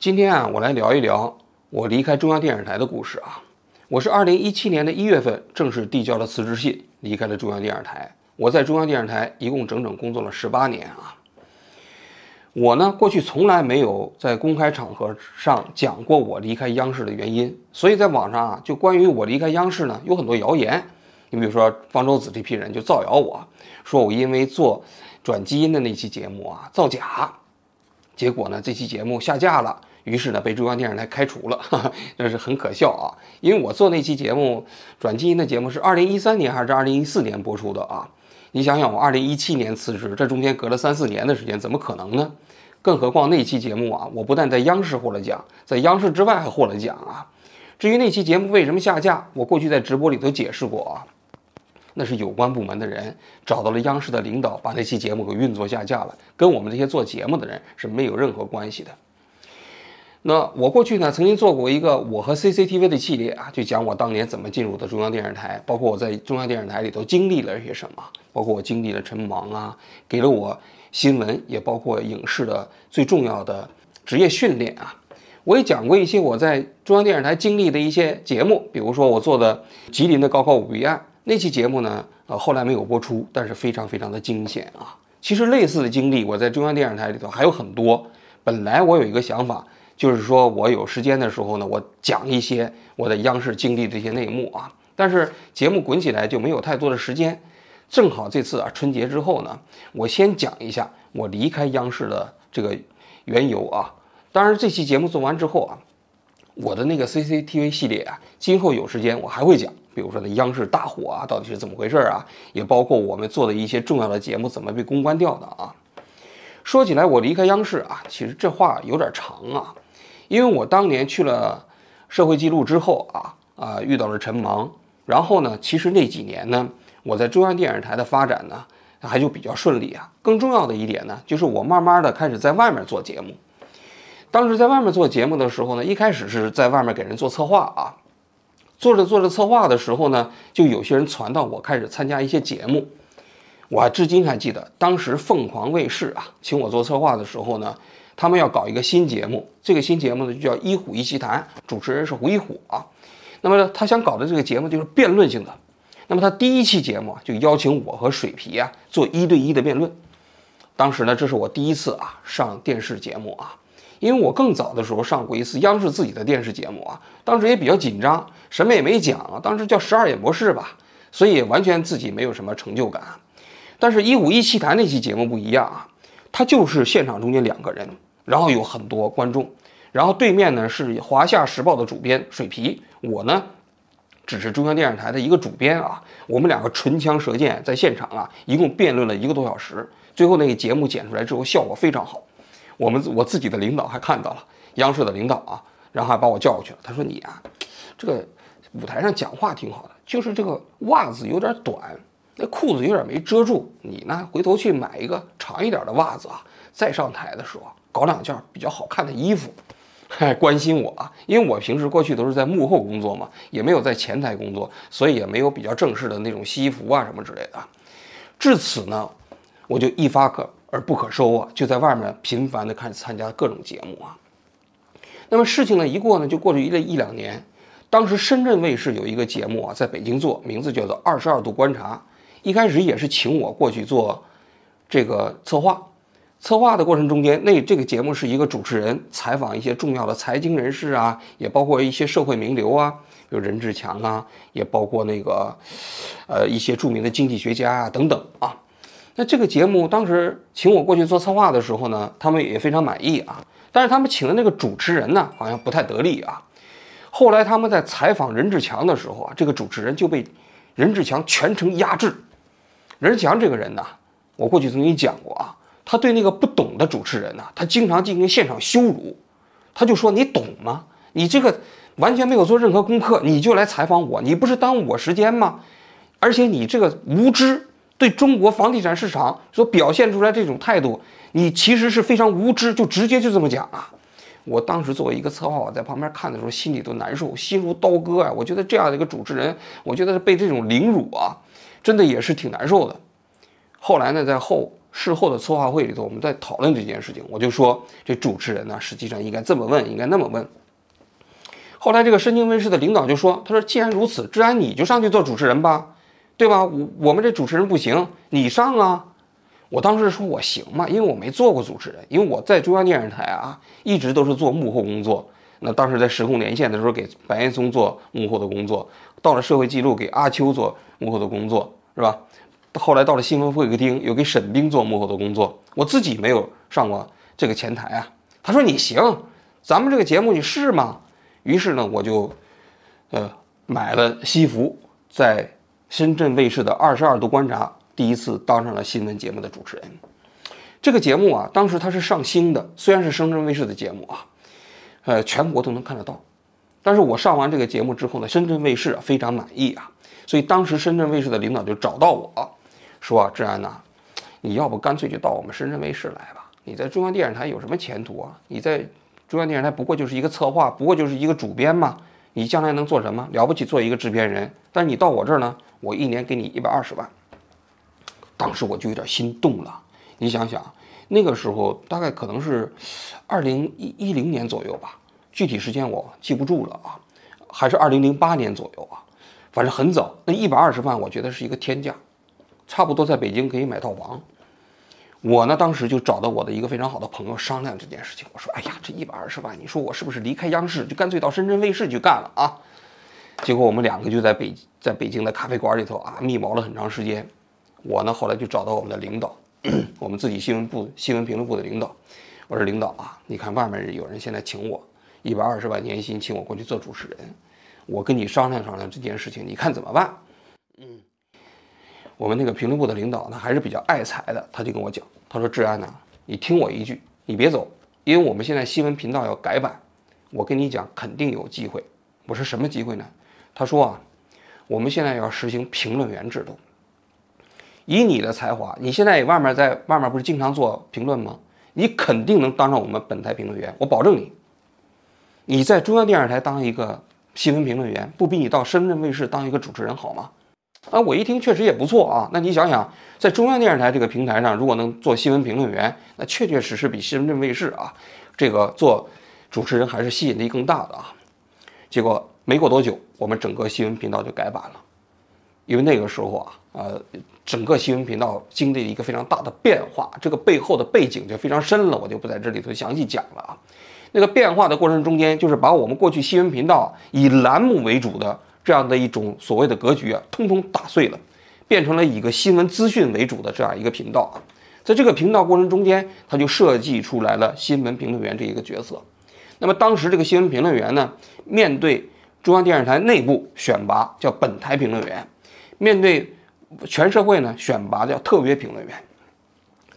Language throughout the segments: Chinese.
今天啊，我来聊一聊我离开中央电视台的故事啊。我是二零一七年的一月份正式递交了辞职信，离开了中央电视台。我在中央电视台一共整整工作了十八年啊。我呢，过去从来没有在公开场合上讲过我离开央视的原因，所以在网上啊，就关于我离开央视呢，有很多谣言。你比如说方舟子这批人就造谣我说我因为做转基因的那期节目啊造假，结果呢这期节目下架了。于是呢，被中央电视台开除了，这是很可笑啊！因为我做那期节目转基因的节目是二零一三年还是二零一四年播出的啊？你想想，我二零一七年辞职，这中间隔了三四年的时间，怎么可能呢？更何况那期节目啊，我不但在央视获了奖，在央视之外还获了奖啊！至于那期节目为什么下架，我过去在直播里头解释过啊，那是有关部门的人找到了央视的领导，把那期节目给运作下架了，跟我们这些做节目的人是没有任何关系的。那我过去呢，曾经做过一个我和 CCTV 的系列啊，就讲我当年怎么进入的中央电视台，包括我在中央电视台里头经历了些什么，包括我经历了陈芒啊，给了我新闻，也包括影视的最重要的职业训练啊。我也讲过一些我在中央电视台经历的一些节目，比如说我做的吉林的高考舞弊案那期节目呢，呃，后来没有播出，但是非常非常的惊险啊。其实类似的经历，我在中央电视台里头还有很多。本来我有一个想法。就是说我有时间的时候呢，我讲一些我在央视经历这些内幕啊。但是节目滚起来就没有太多的时间。正好这次啊春节之后呢，我先讲一下我离开央视的这个缘由啊。当然这期节目做完之后啊，我的那个 CCTV 系列啊，今后有时间我还会讲。比如说那央视大火啊，到底是怎么回事啊？也包括我们做的一些重要的节目怎么被公关掉的啊。说起来我离开央视啊，其实这话有点长啊。因为我当年去了社会记录之后啊啊遇到了陈芒，然后呢，其实那几年呢，我在中央电视台的发展呢还就比较顺利啊。更重要的一点呢，就是我慢慢的开始在外面做节目。当时在外面做节目的时候呢，一开始是在外面给人做策划啊，做着做着策划的时候呢，就有些人传到我开始参加一些节目。我还至今还记得，当时凤凰卫视啊请我做策划的时候呢。他们要搞一个新节目，这个新节目呢就叫《一虎一席谈》，主持人是胡一虎啊。那么，他想搞的这个节目就是辩论性的。那么他第一期节目啊，就邀请我和水皮啊做一对一的辩论。当时呢，这是我第一次啊上电视节目啊，因为我更早的时候上过一次央视自己的电视节目啊，当时也比较紧张，什么也没讲啊，当时叫十二演博士吧，所以完全自己没有什么成就感。但是《一虎一席谈》那期节目不一样啊，他就是现场中间两个人。然后有很多观众，然后对面呢是华夏时报的主编水皮，我呢只是中央电视台的一个主编啊。我们两个唇枪舌剑在现场啊，一共辩论了一个多小时。最后那个节目剪出来之后，效果非常好。我们我自己的领导还看到了，央视的领导啊，然后还把我叫过去了。他说：“你啊，这个舞台上讲话挺好的，就是这个袜子有点短，那裤子有点没遮住。你呢，回头去买一个长一点的袜子啊，再上台的时候。”搞两件比较好看的衣服，还关心我啊！因为我平时过去都是在幕后工作嘛，也没有在前台工作，所以也没有比较正式的那种西服啊什么之类的。至此呢，我就一发可而不可收啊，就在外面频繁的看参加各种节目啊。那么事情呢一过呢，就过去一了一两年。当时深圳卫视有一个节目啊，在北京做，名字叫做《二十二度观察》，一开始也是请我过去做这个策划。策划的过程中间，那这个节目是一个主持人采访一些重要的财经人士啊，也包括一些社会名流啊，比如任志强啊，也包括那个，呃，一些著名的经济学家啊等等啊。那这个节目当时请我过去做策划的时候呢，他们也非常满意啊。但是他们请的那个主持人呢，好像不太得力啊。后来他们在采访任志强的时候啊，这个主持人就被任志强全程压制。任志强这个人呢，我过去曾经讲过啊。他对那个不懂的主持人呢，他经常进行现场羞辱，他就说：“你懂吗？你这个完全没有做任何功课，你就来采访我，你不是耽误我时间吗？而且你这个无知，对中国房地产市场所表现出来这种态度，你其实是非常无知，就直接就这么讲啊！我当时作为一个策划，我在旁边看的时候，心里都难受，心如刀割啊！我觉得这样的一个主持人，我觉得被这种凌辱啊，真的也是挺难受的。后来呢，在后。事后的策划会里头，我们在讨论这件事情，我就说这主持人呢，实际上应该这么问，应该那么问。后来这个深津卫视的领导就说：“他说既然如此，志安你就上去做主持人吧，对吧？我我们这主持人不行，你上啊。”我当时说我行嘛，因为我没做过主持人，因为我在中央电视台啊，一直都是做幕后工作。那当时在时空连线的时候，给白岩松做幕后的工作；到了社会记录，给阿秋做幕后的工作，是吧？后来到了新闻会客厅，又给沈冰做幕后的工作。我自己没有上过这个前台啊。他说你行，咱们这个节目你试吗？于是呢，我就，呃，买了西服，在深圳卫视的二十二度观察。第一次当上了新闻节目的主持人，这个节目啊，当时它是上星的，虽然是深圳卫视的节目啊，呃，全国都能看得到。但是我上完这个节目之后呢，深圳卫视非常满意啊，所以当时深圳卫视的领导就找到我说：“啊，志安呐，你要不干脆就到我们深圳卫视来吧？你在中央电视台有什么前途啊？你在中央电视台不过就是一个策划，不过就是一个主编嘛，你将来能做什么？了不起做一个制片人？但你到我这儿呢，我一年给你一百二十万。”当时我就有点心动了，你想想，那个时候大概可能是二零一一零年左右吧，具体时间我记不住了啊，还是二零零八年左右啊，反正很早。那一百二十万，我觉得是一个天价，差不多在北京可以买套房。我呢，当时就找到我的一个非常好的朋友商量这件事情，我说：“哎呀，这一百二十万，你说我是不是离开央视，就干脆到深圳卫视去干了啊？”结果我们两个就在北在北京的咖啡馆里头啊，密谋了很长时间。我呢，后来就找到我们的领导，我们自己新闻部新闻评论部的领导，我说领导啊，你看外面有人现在请我一百二十万年薪，请我过去做主持人，我跟你商量商量这件事情，你看怎么办？嗯，我们那个评论部的领导呢，还是比较爱财的，他就跟我讲，他说志安呐，你听我一句，你别走，因为我们现在新闻频道要改版，我跟你讲，肯定有机会。我说什么机会呢？他说啊，我们现在要实行评论员制度。以你的才华，你现在外面在外面不是经常做评论吗？你肯定能当上我们本台评论员，我保证你。你在中央电视台当一个新闻评论员，不比你到深圳卫视当一个主持人好吗？啊，我一听确实也不错啊。那你想想，在中央电视台这个平台上，如果能做新闻评论员，那确确实实比深圳卫视啊这个做主持人还是吸引力更大的啊。结果没过多久，我们整个新闻频道就改版了，因为那个时候啊，呃。整个新闻频道经历了一个非常大的变化，这个背后的背景就非常深了，我就不在这里头详细讲了啊。那个变化的过程中间，就是把我们过去新闻频道以栏目为主的这样的一种所谓的格局啊，通通打碎了，变成了一个新闻资讯为主的这样一个频道啊。在这个频道过程中间，他就设计出来了新闻评论员这一个角色。那么当时这个新闻评论员呢，面对中央电视台内部选拔叫本台评论员，面对。全社会呢选拔叫特别评论员，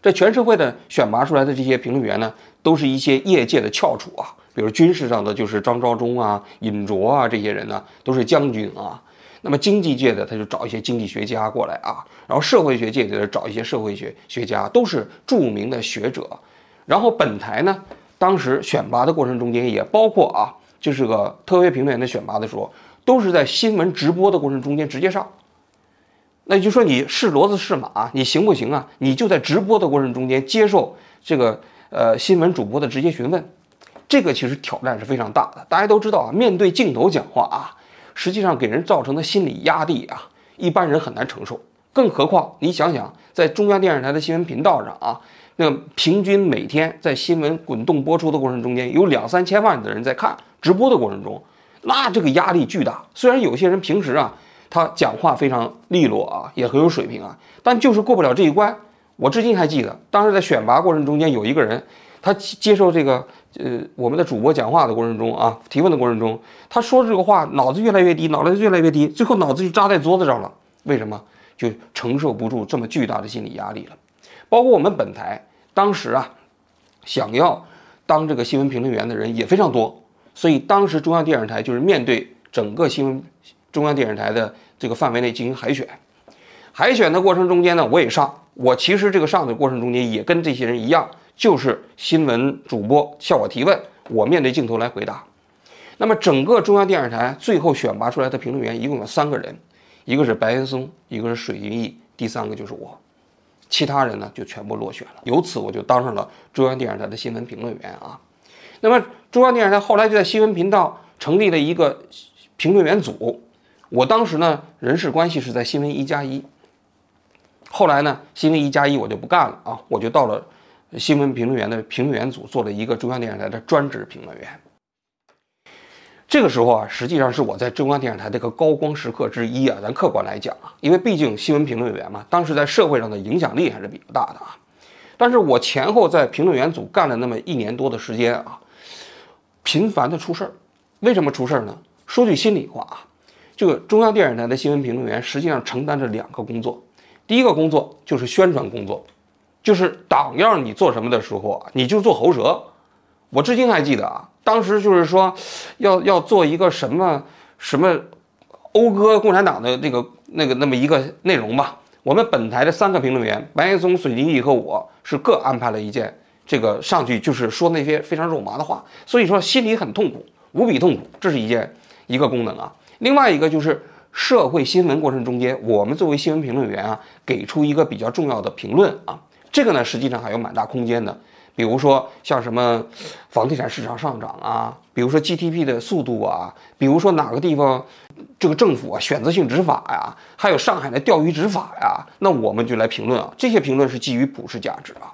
这全社会的选拔出来的这些评论员呢，都是一些业界的翘楚啊，比如军事上的就是张召忠啊、尹卓啊这些人呢，都是将军啊。那么经济界的他就找一些经济学家过来啊，然后社会学界的找一些社会学学家，都是著名的学者。然后本台呢，当时选拔的过程中间也包括啊，就是个特别评论员的选拔的时候，都是在新闻直播的过程中间直接上。那就说你是骡子是马，你行不行啊？你就在直播的过程中间接受这个呃新闻主播的直接询问，这个其实挑战是非常大的。大家都知道啊，面对镜头讲话啊，实际上给人造成的心理压力啊，一般人很难承受。更何况你想想，在中央电视台的新闻频道上啊，那平均每天在新闻滚动播出的过程中间，有两三千万的人在看直播的过程中，那这个压力巨大。虽然有些人平时啊。他讲话非常利落啊，也很有水平啊，但就是过不了这一关。我至今还记得，当时在选拔过程中间，有一个人，他接受这个呃我们的主播讲话的过程中啊，提问的过程中，他说这个话脑子越来越低，脑袋越来越低，最后脑子就扎在桌子上了。为什么？就承受不住这么巨大的心理压力了。包括我们本台当时啊，想要当这个新闻评论员的人也非常多，所以当时中央电视台就是面对整个新闻。中央电视台的这个范围内进行海选，海选的过程中间呢，我也上。我其实这个上的过程中间也跟这些人一样，就是新闻主播向我提问，我面对镜头来回答。那么整个中央电视台最后选拔出来的评论员一共有三个人，一个是白岩松，一个是水银益，第三个就是我。其他人呢就全部落选了。由此我就当上了中央电视台的新闻评论员啊。那么中央电视台后来就在新闻频道成立了一个评论员组，我当时呢人事关系是在新闻一加一。后来呢，新闻一加一我就不干了啊，我就到了新闻评论员的评论员组，做了一个中央电视台的专职评论员。这个时候啊，实际上是我在中央电视台的一个高光时刻之一啊。咱客观来讲啊，因为毕竟新闻评论员嘛，当时在社会上的影响力还是比较大的啊。但是我前后在评论员组干了那么一年多的时间啊，频繁的出事儿。为什么出事儿呢？说句心里话啊，这个中央电视台的新闻评论员实际上承担着两个工作。第一个工作就是宣传工作，就是党要你做什么的时候啊，你就做喉舌。我至今还记得啊，当时就是说，要要做一个什么什么讴歌共产党的这个那个那么一个内容吧。我们本台的三个评论员白岩松、水晶义和我是各安排了一件这个上去，就是说那些非常肉麻的话，所以说心里很痛苦，无比痛苦。这是一件一个功能啊。另外一个就是。社会新闻过程中间，我们作为新闻评论员啊，给出一个比较重要的评论啊，这个呢实际上还有蛮大空间的。比如说像什么房地产市场上涨啊，比如说 GDP 的速度啊，比如说哪个地方这个政府啊选择性执法呀，还有上海的钓鱼执法呀，那我们就来评论啊。这些评论是基于普世价值啊。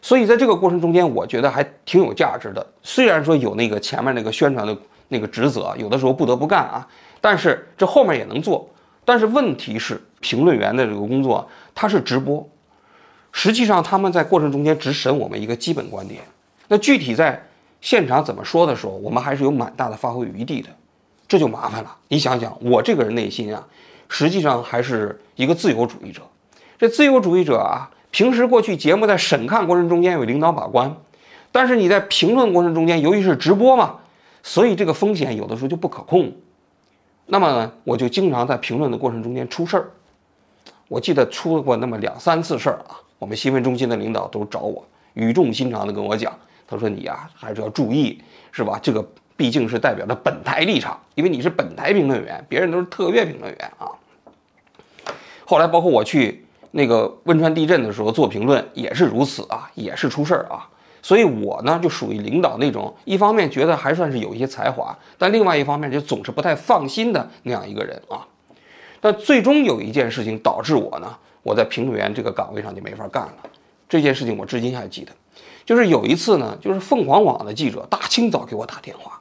所以在这个过程中间，我觉得还挺有价值的。虽然说有那个前面那个宣传的那个职责，有的时候不得不干啊。但是这后面也能做，但是问题是评论员的这个工作它是直播，实际上他们在过程中间只审我们一个基本观点，那具体在现场怎么说的时候，我们还是有蛮大的发挥余地的，这就麻烦了。你想想，我这个人内心啊，实际上还是一个自由主义者，这自由主义者啊，平时过去节目在审看过程中间有领导把关，但是你在评论过程中间，由于是直播嘛，所以这个风险有的时候就不可控。那么呢，我就经常在评论的过程中间出事儿。我记得出过那么两三次事儿啊。我们新闻中心的领导都找我，语重心长地跟我讲，他说：“你呀，还是要注意，是吧？这个毕竟是代表着本台立场，因为你是本台评论员，别人都是特约评论员啊。”后来包括我去那个汶川地震的时候做评论也是如此啊，也是出事儿啊。所以，我呢就属于领导那种，一方面觉得还算是有一些才华，但另外一方面就总是不太放心的那样一个人啊。但最终有一件事情导致我呢，我在评论员这个岗位上就没法干了。这件事情我至今还记得，就是有一次呢，就是凤凰网的记者大清早给我打电话，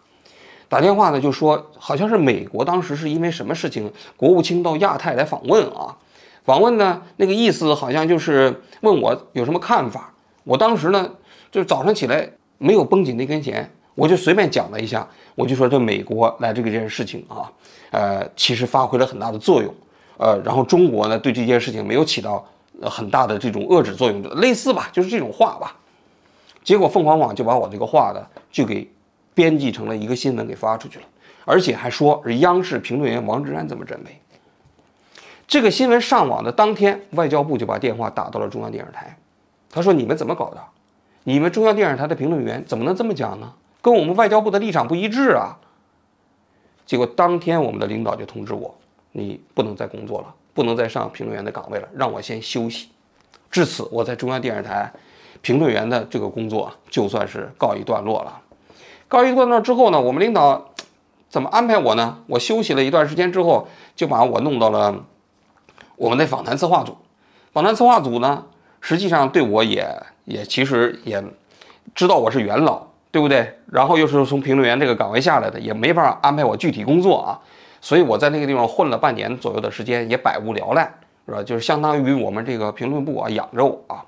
打电话呢就说，好像是美国当时是因为什么事情，国务卿到亚太来访问啊，访问呢那个意思好像就是问我有什么看法。我当时呢。就是早上起来没有绷紧那根弦，我就随便讲了一下，我就说这美国来这个件事情啊，呃，其实发挥了很大的作用，呃，然后中国呢对这件事情没有起到很大的这种遏制作用，类似吧，就是这种话吧。结果凤凰网就把我这个话呢就给编辑成了一个新闻给发出去了，而且还说是央视评论员王志安这么认为。这个新闻上网的当天，外交部就把电话打到了中央电视台，他说你们怎么搞的？你们中央电视台的评论员怎么能这么讲呢？跟我们外交部的立场不一致啊！结果当天我们的领导就通知我，你不能再工作了，不能再上评论员的岗位了，让我先休息。至此，我在中央电视台评论员的这个工作就算是告一段落了。告一段落之后呢，我们领导怎么安排我呢？我休息了一段时间之后，就把我弄到了我们的访谈策划组。访谈策划组呢，实际上对我也。也其实也知道我是元老，对不对？然后又是从评论员这个岗位下来的，也没法安排我具体工作啊。所以我在那个地方混了半年左右的时间，也百无聊赖，是吧？就是相当于我们这个评论部啊养着我啊。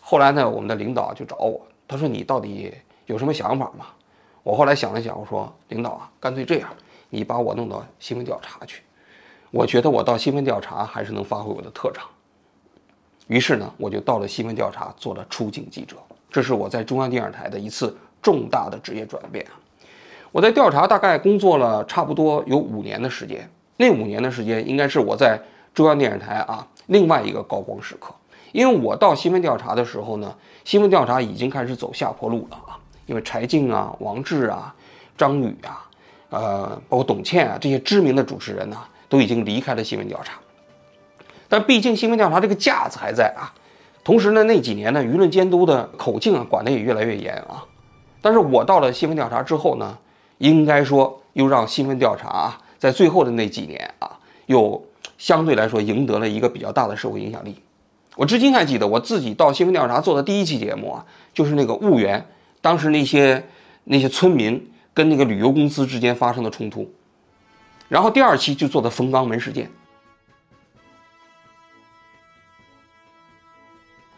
后来呢，我们的领导就找我，他说：“你到底有什么想法吗？”我后来想了想，我说：“领导啊，干脆这样，你把我弄到新闻调查去。我觉得我到新闻调查还是能发挥我的特长。”于是呢，我就到了新闻调查，做了出镜记者。这是我在中央电视台的一次重大的职业转变啊！我在调查大概工作了差不多有五年的时间，那五年的时间应该是我在中央电视台啊另外一个高光时刻。因为我到新闻调查的时候呢，新闻调查已经开始走下坡路了啊！因为柴静啊、王志啊、张宇啊，呃，包括董倩啊这些知名的主持人呢，都已经离开了新闻调查。但毕竟新闻调查这个架子还在啊。同时呢，那几年呢，舆论监督的口径啊，管得也越来越严啊。但是我到了新闻调查之后呢，应该说又让新闻调查，在最后的那几年啊，又相对来说赢得了一个比较大的社会影响力。我至今还记得我自己到新闻调查做的第一期节目啊，就是那个婺源，当时那些那些村民跟那个旅游公司之间发生的冲突。然后第二期就做的冯刚门事件。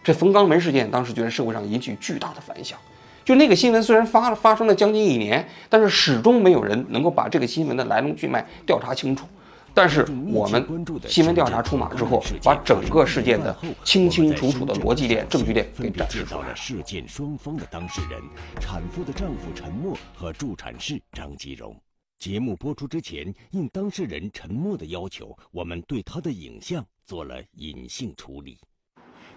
这冯刚门事件当时就在社会上引起巨大的反响，就那个新闻虽然发了发生了将近一年，但是始终没有人能够把这个新闻的来龙去脉调查清楚。但是我们新闻调查出马之后，把整个事件的清清楚楚的逻辑链、证据链给展示出来了。事件双方的当事人，产妇的丈夫陈默和助产士张吉荣。节目播出之前，应当事人陈默的要求，我们对他的影像做了隐性处理。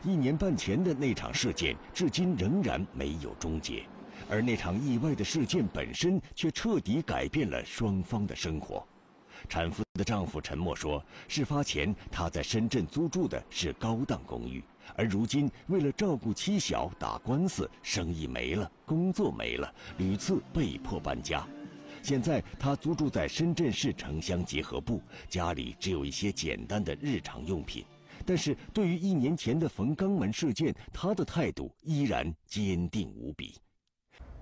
一年半前的那场事件，至今仍然没有终结，而那场意外的事件本身却彻底改变了双方的生活。产妇的丈夫陈默说，事发前他在深圳租住的是高档公寓，而如今为了照顾妻小打官司，生意没了，工作没了，屡次被迫搬家。现在他租住在深圳市城乡结合部，家里只有一些简单的日常用品。但是对于一年前的冯肛门事件，他的态度依然坚定无比。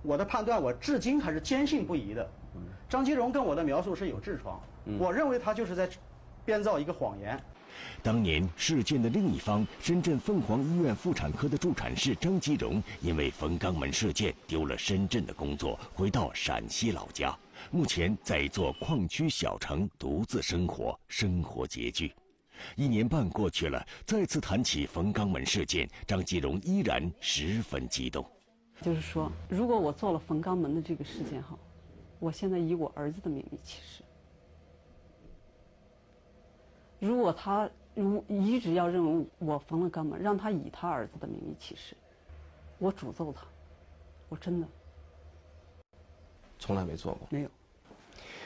我的判断，我至今还是坚信不疑的。张吉荣跟我的描述是有痔疮，我认为他就是在编造一个谎言。当年事件的另一方，深圳凤凰医院妇产科的助产士张吉荣，因为冯肛门事件丢了深圳的工作，回到陕西老家，目前在一座矿区小城独自生活，生活拮据。一年半过去了，再次谈起冯肛门事件，张继荣依然十分激动。就是说，如果我做了冯肛门的这个事件哈，我现在以我儿子的名义起誓。如果他如一直要认为我缝了肛门，让他以他儿子的名义起誓，我诅咒他，我真的从来没做过，没有。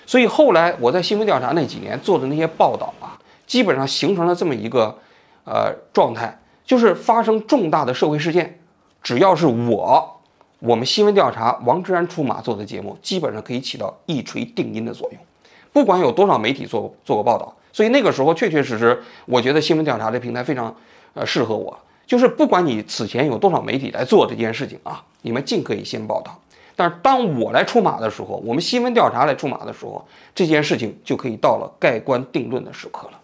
所以后来我在新闻调查那几年做的那些报道啊。基本上形成了这么一个，呃，状态，就是发生重大的社会事件，只要是我，我们新闻调查王志安出马做的节目，基本上可以起到一锤定音的作用，不管有多少媒体做做过报道。所以那个时候确确实实，我觉得新闻调查这平台非常，呃，适合我。就是不管你此前有多少媒体来做这件事情啊，你们尽可以先报道。但是当我来出马的时候，我们新闻调查来出马的时候，这件事情就可以到了盖棺定论的时刻了。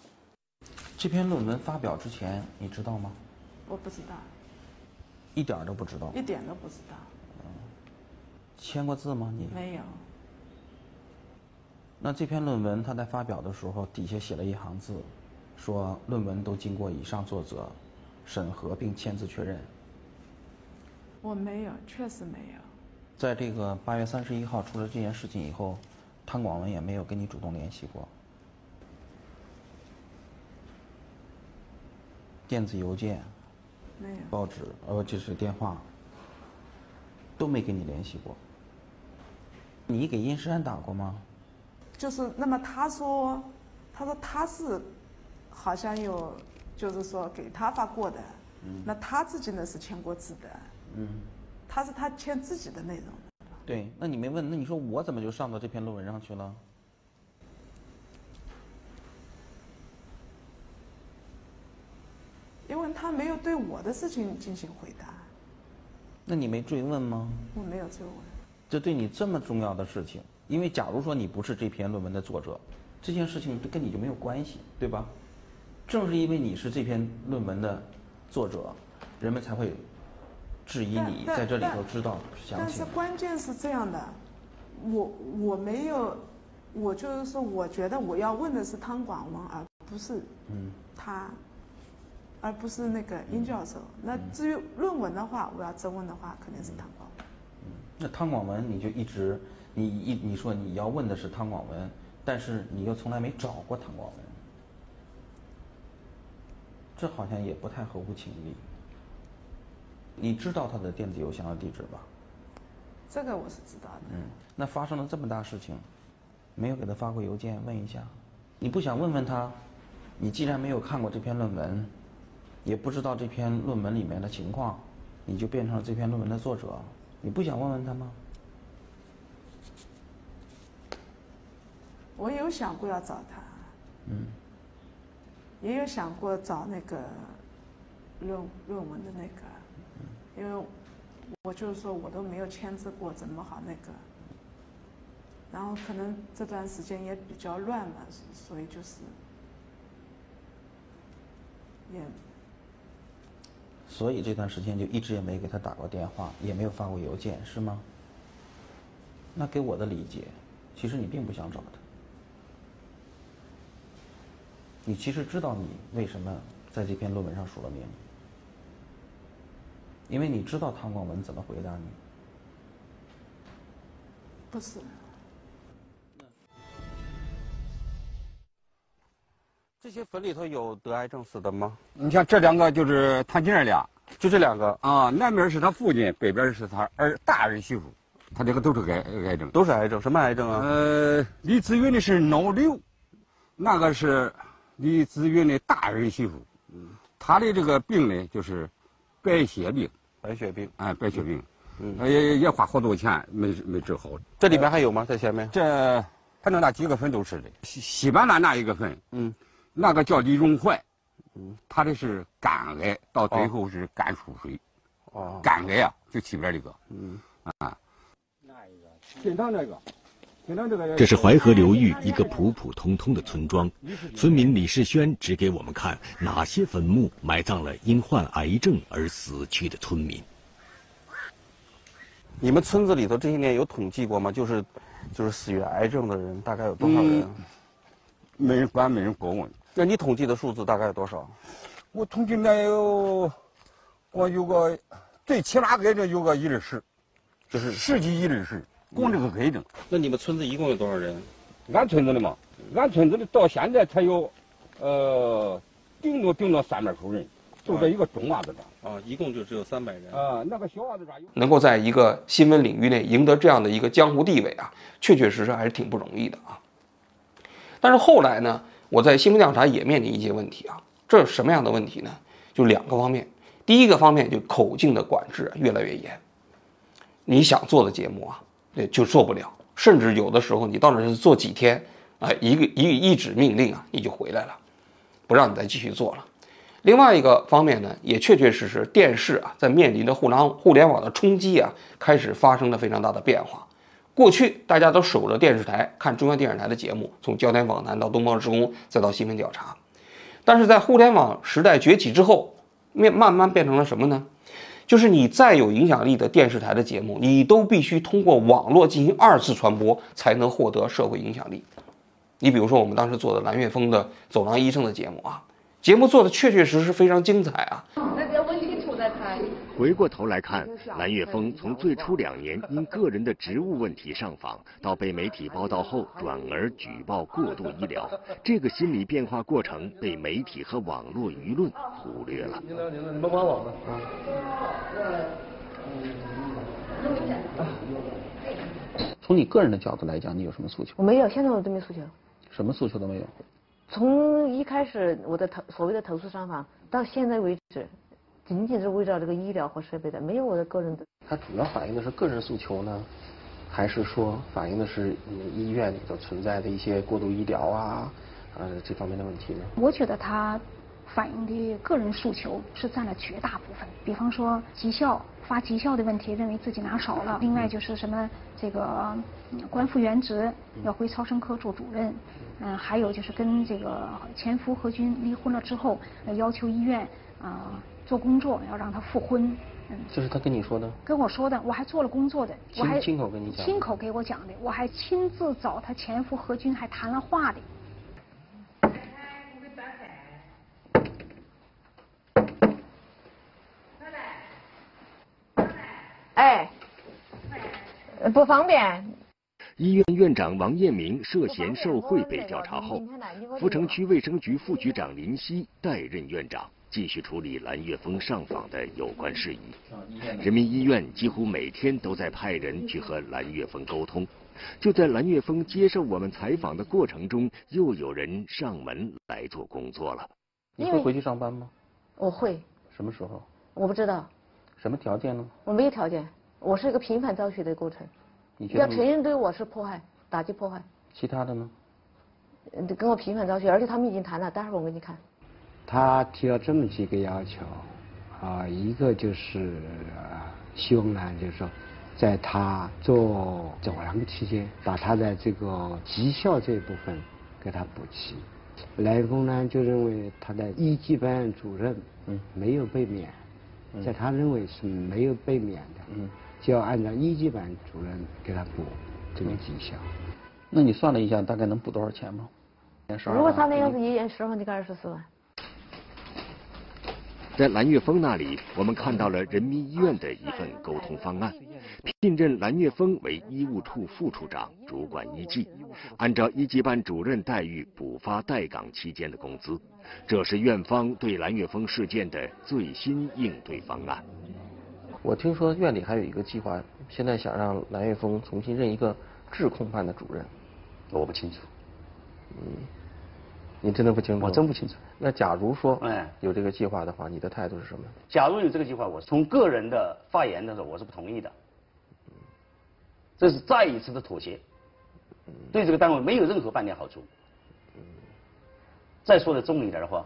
这篇论文发表之前，你知道吗？我不知道，一点都不知道，一点都不知道。嗯签过字吗？你没有。那这篇论文他在发表的时候底下写了一行字，说论文都经过以上作者审核并签字确认。我没有，确实没有。在这个八月三十一号出了这件事情以后，汤广文也没有跟你主动联系过。电子邮件，没有报纸，呃，就是电话，都没跟你联系过。你给殷世安打过吗？就是那么他说，他说他是好像有，就是说给他发过的，那他自己呢是签过字的，嗯，他是他签自己的内容。对，那你没问，那你说我怎么就上到这篇论文上去了？因为他没有对我的事情进行回答，那你没追问吗？我没有追问。这对你这么重要的事情，因为假如说你不是这篇论文的作者，这件事情跟你就没有关系，对吧？正是因为你是这篇论文的作者，人们才会质疑你在这里头知道详情。但是关键是这样的，我我没有，我就是说，我觉得我要问的是汤广文，而不是嗯他。而不是那个殷教授。那至于论文的话，我要质问的话，肯定是汤广文。嗯，那汤广文你就一直，你一你说你要问的是汤广文，但是你又从来没找过汤广文，这好像也不太合乎情理。你知道他的电子邮箱的地址吧？这个我是知道的。嗯，那发生了这么大事情，没有给他发过邮件问一下？你不想问问他？你既然没有看过这篇论文，也不知道这篇论文里面的情况，你就变成了这篇论文的作者，你不想问问他吗？我有想过要找他，嗯，也有想过找那个论论文的那个，因为我就是说我都没有签字过，怎么好那个？然后可能这段时间也比较乱嘛，所以就是也，所以这段时间就一直也没给他打过电话，也没有发过邮件，是吗？那给我的理解，其实你并不想找他。你其实知道你为什么在这篇论文上署了名，因为你知道汤广文怎么回答你。不是。这些坟里头有得癌症死的吗？你像这两个就是他娘俩，就这两个啊，南边是他父亲，北边是他儿大儿媳妇，他这个都是癌癌症，都是癌症，什么癌症啊？呃，李子云的是脑瘤，那个是。李子云的大儿媳妇，嗯，她的这个病呢，就是白血病。白血病，哎，白血病，嗯，也也花好多钱没没治好。这里面还有吗？在前面？这反正那几个坟都是的。西西半那那一个坟，嗯，那个叫李荣怀，嗯，他的是肝癌，到最后是肝出水。哦。肝癌啊，就前边这个，嗯，啊，那一个，平常那个。这是淮河流域一个普普通通的村庄，村民李世轩指给我们看哪些坟墓埋葬了因患癌症而死去的村民。你们村子里头这些年有统计过吗？就是，就是死于癌症的人大概有多少人？没人管，没人过问。那你统计的数字大概有多少？我统计那有，光有个最起码癌症有个一二十，就是十几一二十。光这个癌症，那你们村子一共有多少人？俺村子的嘛，俺村子的到现在才有，呃，顶多顶多三百口人，就这一个中娃子庄。啊，一共就只有三百人。啊，那个小娃子庄能够在一个新闻领域内赢得这样的一个江湖地位啊，确确实实还是挺不容易的啊。但是后来呢，我在新闻调查也面临一些问题啊。这是什么样的问题呢？就两个方面。第一个方面就口径的管制越来越严。你想做的节目啊。对，就做不了，甚至有的时候你到那是做几天，啊，一个一一纸命令啊，你就回来了，不让你再继续做了。另外一个方面呢，也确确实实，电视啊，在面临着互联互联网的冲击啊，开始发生了非常大的变化。过去大家都守着电视台看中央电视台的节目，从焦点访谈到东方职工，再到新闻调查，但是在互联网时代崛起之后，面慢慢变成了什么呢？就是你再有影响力的电视台的节目，你都必须通过网络进行二次传播，才能获得社会影响力。你比如说，我们当时做的蓝月峰的《走廊医生》的节目啊。节目做的确确实实非常精彩啊！回过头来看，蓝月峰从最初两年因个人的职务问题上访，到被媒体报道后转而举报过度医疗，这个心理变化过程被媒体和网络舆论忽略了。你们管我们从你个人的角度来讲，你有什么诉求？我没有，现在我都没诉求。什么诉求都没有？从一开始我的投所谓的投诉上访到现在为止，仅仅是围绕这个医疗和设备的，没有我的个人的。它主要反映的是个人诉求呢，还是说反映的是你们医院里头存在的一些过度医疗啊，呃这方面的问题呢？我觉得它反映的个人诉求是占了绝大部分。比方说绩效发绩效的问题，认为自己拿少了；另外就是什么这个官复原职，要回超声科做主任。嗯，还有就是跟这个前夫何军离婚了之后，要求医院啊做工作，要让他复婚。嗯，这是他跟你说的？跟我说的，我还做了工作的，我还亲口跟你讲，亲口给我讲的，我还亲自找他前夫何军还谈了话的。哎，不方便。医院院长王艳明涉嫌受贿被调查后，阜城区卫生局副局长林希代任院长，继续处理蓝月峰上访的有关事宜。人民医院几乎每天都在派人去和蓝月峰沟通，就在蓝月峰接受我们采访的过程中，又有人上门来做工作了。你会回去上班吗？我会。什么时候？我不知道。什么条件呢？我没有条件，我是一个频繁遭取的过程。你？要承认对我是迫害，打击迫害。其他的呢？跟我频繁遭取，而且他们已经谈了，待会儿我给你看。他提了这么几个要求，啊，一个就是希望呢，就是说，在他做走廊期间，把他的这个绩效这一部分给他补齐。来峰呢就认为他的一级班主任嗯没有被免，在他认为是没有被免的，嗯，就要按照一级班主任给他补这个绩效。那你算了一下，大概能补多少钱吗？如果他那个是一年十万，就该二十四万。在蓝月峰那里，我们看到了人民医院的一份沟通方案，聘任蓝月峰为医务处副处长，主管医技，按照一级班主任待遇补发待岗期间的工资。这是院方对蓝月峰事件的最新应对方案。我听说院里还有一个计划，现在想让蓝月峰重新任一个质控办的主任。我不清楚。嗯，你真的不清楚？我真不清楚。那假如说，哎，有这个计划的话，你的态度是什么？假如有这个计划，我从个人的发言的时候，我是不同意的。这是再一次的妥协，对这个单位没有任何半点好处。再说的重一点的话，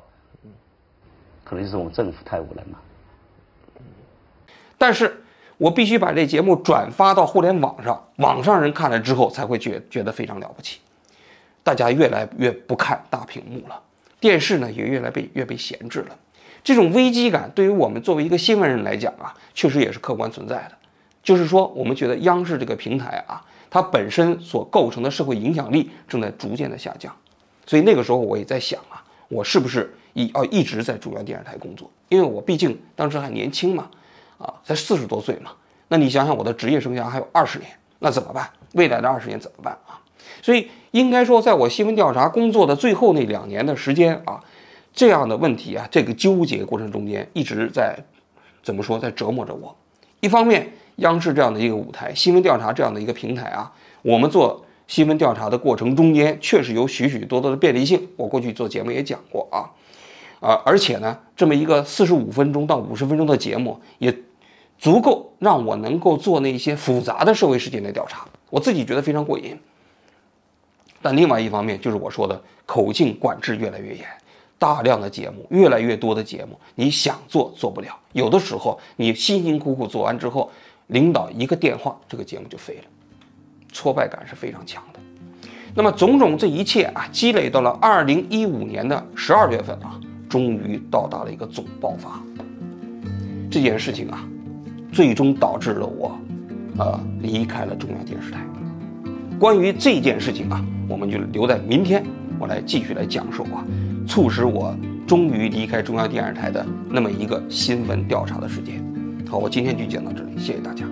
可能就是我们政府太无能了。但是我必须把这节目转发到互联网上，网上人看了之后才会觉觉得非常了不起。大家越来越不看大屏幕了。电视呢也越来被越被闲置了，这种危机感对于我们作为一个新闻人来讲啊，确实也是客观存在的。就是说，我们觉得央视这个平台啊，它本身所构成的社会影响力正在逐渐的下降。所以那个时候我也在想啊，我是不是一要一直在中央电视台工作？因为我毕竟当时还年轻嘛，啊，才四十多岁嘛。那你想想我的职业生涯还有二十年，那怎么办？未来的二十年怎么办啊？所以应该说，在我新闻调查工作的最后那两年的时间啊，这样的问题啊，这个纠结过程中间一直在怎么说，在折磨着我。一方面，央视这样的一个舞台，新闻调查这样的一个平台啊，我们做新闻调查的过程中间确实有许许多多的便利性。我过去做节目也讲过啊，啊，而且呢，这么一个四十五分钟到五十分钟的节目，也足够让我能够做那些复杂的社会事件的调查，我自己觉得非常过瘾。但另外一方面，就是我说的口径管制越来越严，大量的节目，越来越多的节目，你想做做不了。有的时候你辛辛苦苦做完之后，领导一个电话，这个节目就废了，挫败感是非常强的。那么种种这一切啊，积累到了二零一五年的十二月份啊，终于到达了一个总爆发。这件事情啊，最终导致了我，呃，离开了中央电视台。关于这件事情啊，我们就留在明天，我来继续来讲述啊，促使我终于离开中央电视台的那么一个新闻调查的时间。好，我今天就讲到这里，谢谢大家。